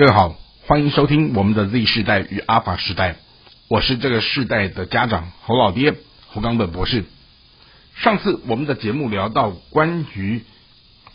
各位好，欢迎收听我们的 Z 世代与阿法时代，我是这个世代的家长侯老爹侯刚本博士。上次我们的节目聊到关于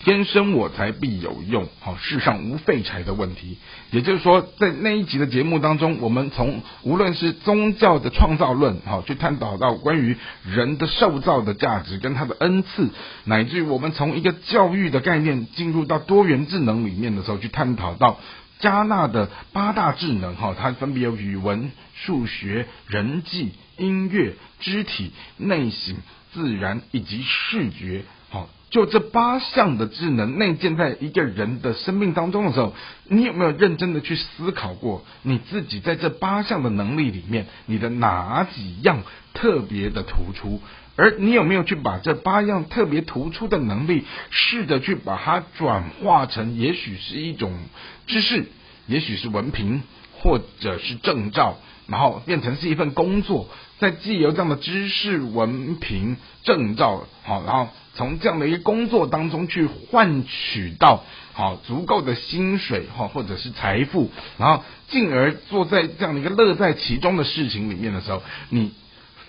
天生我材必有用，好世上无废柴的问题，也就是说，在那一集的节目当中，我们从无论是宗教的创造论，好去探讨到关于人的受造的价值跟他的恩赐，乃至于我们从一个教育的概念进入到多元智能里面的时候，去探讨到。加纳的八大智能，哈，它分别有语文、数学、人际、音乐、肢体、内省、自然以及视觉，好，就这八项的智能内建在一个人的生命当中的时候，你有没有认真的去思考过，你自己在这八项的能力里面，你的哪几样特别的突出？而你有没有去把这八样特别突出的能力，试着去把它转化成，也许是一种知识，也许是文凭，或者是证照，然后变成是一份工作，在既有这样的知识、文凭、证照，好，然后从这样的一个工作当中去换取到好足够的薪水，哈，或者是财富，然后进而做在这样的一个乐在其中的事情里面的时候，你。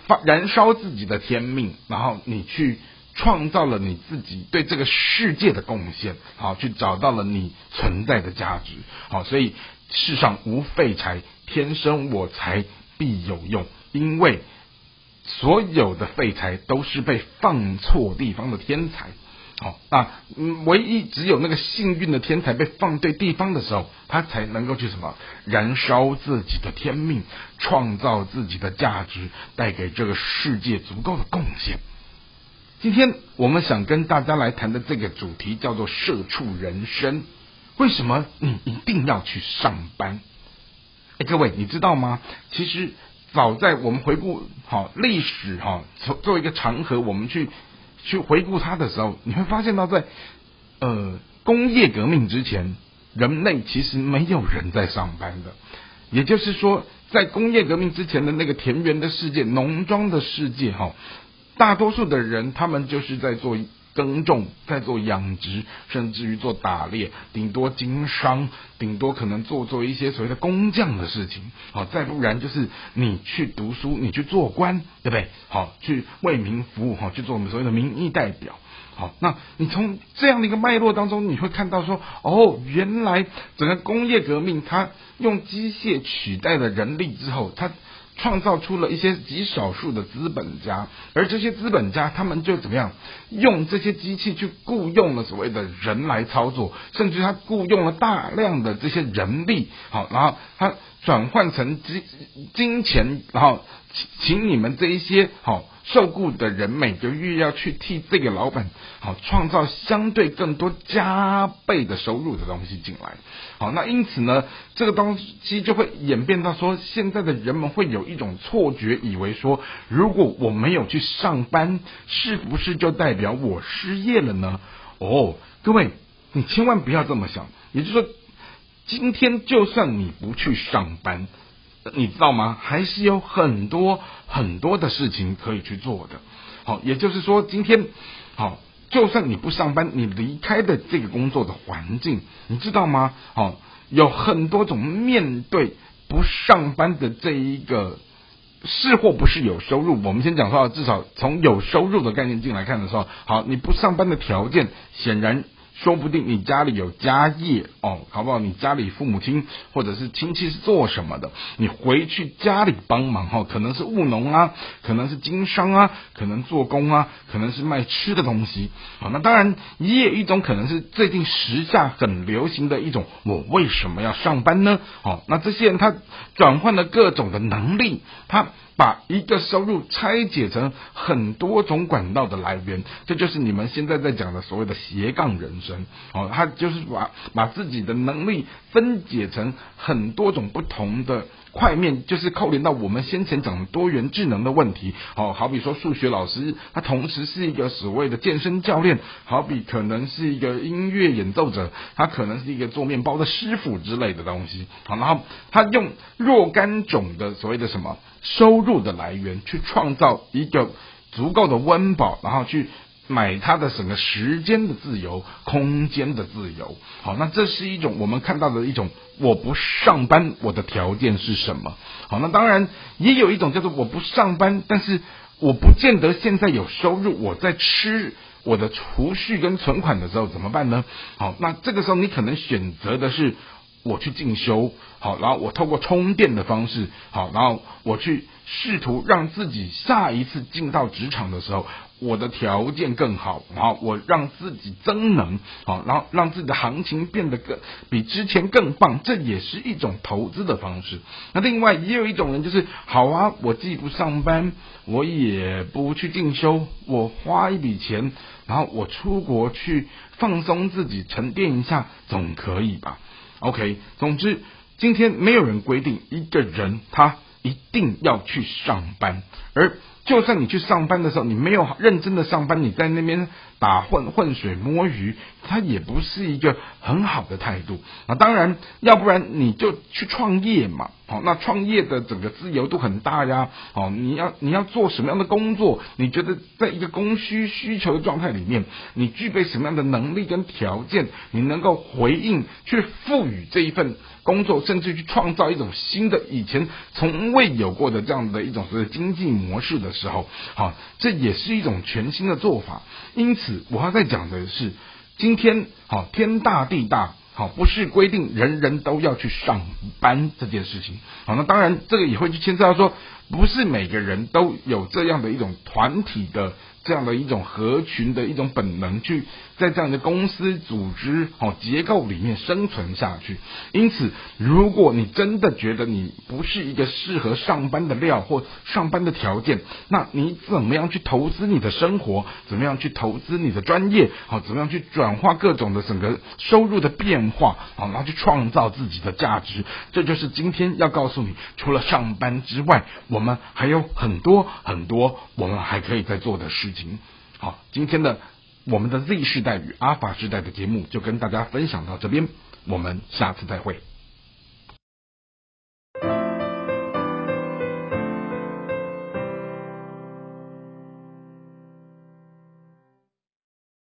发燃烧自己的天命，然后你去创造了你自己对这个世界的贡献，好，去找到了你存在的价值，好，所以世上无废柴，天生我材必有用，因为所有的废材都是被放错地方的天才。好，那唯一只有那个幸运的天才被放对地方的时候，他才能够去什么燃烧自己的天命，创造自己的价值，带给这个世界足够的贡献。今天我们想跟大家来谈的这个主题叫做“社畜人生”。为什么你一定要去上班？哎，各位，你知道吗？其实早在我们回顾好历史哈，作作为一个长河，我们去。去回顾它的时候，你会发现到在呃工业革命之前，人类其实没有人在上班的。也就是说，在工业革命之前的那个田园的世界、农庄的世界，哈，大多数的人他们就是在做。耕种，在做养殖，甚至于做打猎，顶多经商，顶多可能做做一些所谓的工匠的事情。好，再不然就是你去读书，你去做官，对不对？好，去为民服务，好，去做我们所谓的民意代表。好，那你从这样的一个脉络当中，你会看到说，哦，原来整个工业革命，它用机械取代了人力之后，它。创造出了一些极少数的资本家，而这些资本家他们就怎么样？用这些机器去雇佣了所谓的人来操作，甚至他雇佣了大量的这些人力，好，然后他转换成金金钱，然后请你们这一些好。受雇的人每个月要去替这个老板好创造相对更多加倍的收入的东西进来，好，那因此呢，这个东西就会演变到说，现在的人们会有一种错觉，以为说，如果我没有去上班，是不是就代表我失业了呢？哦，各位，你千万不要这么想，也就是说，今天就算你不去上班。你知道吗？还是有很多很多的事情可以去做的。好，也就是说，今天好，就算你不上班，你离开的这个工作的环境，你知道吗？好，有很多种面对不上班的这一个是或不是有收入。我们先讲说，至少从有收入的概念进来看的时候，好，你不上班的条件显然。说不定你家里有家业哦，好不好？你家里父母亲或者是亲戚是做什么的？你回去家里帮忙哈，可能是务农啊，可能是经商啊，可能做工啊，可能是卖吃的东西。好，那当然也有一种可能是最近时下很流行的一种，我为什么要上班呢？哦，那这些人他转换了各种的能力，他。把一个收入拆解成很多种管道的来源，这就是你们现在在讲的所谓的斜杠人神。哦，他就是把把自己的能力分解成很多种不同的。块面就是扣连到我们先前讲的多元智能的问题，好好比说数学老师，他同时是一个所谓的健身教练，好比可能是一个音乐演奏者，他可能是一个做面包的师傅之类的东西，好，然后他用若干种的所谓的什么收入的来源去创造一个足够的温饱，然后去买他的什么时间的自由、空间的自由。好，那这是一种我们看到的一种，我不上班，我的条件是什么？好，那当然也有一种叫做我不上班，但是我不见得现在有收入，我在吃我的储蓄跟存款的时候怎么办呢？好，那这个时候你可能选择的是。我去进修，好，然后我透过充电的方式，好，然后我去试图让自己下一次进到职场的时候，我的条件更好，然后我让自己增能，好，然后让自己的行情变得更比之前更棒，这也是一种投资的方式。那另外也有一种人就是，好啊，我既不上班，我也不去进修，我花一笔钱，然后我出国去放松自己，沉淀一下，总可以吧？OK，总之，今天没有人规定一个人他一定要去上班，而。就算你去上班的时候，你没有认真的上班，你在那边打混混水摸鱼，它也不是一个很好的态度啊。当然，要不然你就去创业嘛。好，那创业的整个自由度很大呀。哦，你要你要做什么样的工作？你觉得在一个供需需求的状态里面，你具备什么样的能力跟条件，你能够回应去赋予这一份？工作，甚至去创造一种新的、以前从未有过的这样的一种所谓经济模式的时候，好，这也是一种全新的做法。因此，我要再讲的是，今天好天大地大，好不是规定人人都要去上班这件事情。好，那当然这个也会去牵涉到说，不是每个人都有这样的一种团体的。这样的一种合群的一种本能，去在这样的公司组织哦结构里面生存下去。因此，如果你真的觉得你不是一个适合上班的料或上班的条件，那你怎么样去投资你的生活？怎么样去投资你的专业？好，怎么样去转化各种的整个收入的变化？好，然后去创造自己的价值。这就是今天要告诉你，除了上班之外，我们还有很多很多我们还可以在做的事。好，今天的我们的 Z 世代与阿法世代的节目就跟大家分享到这边，我们下次再会。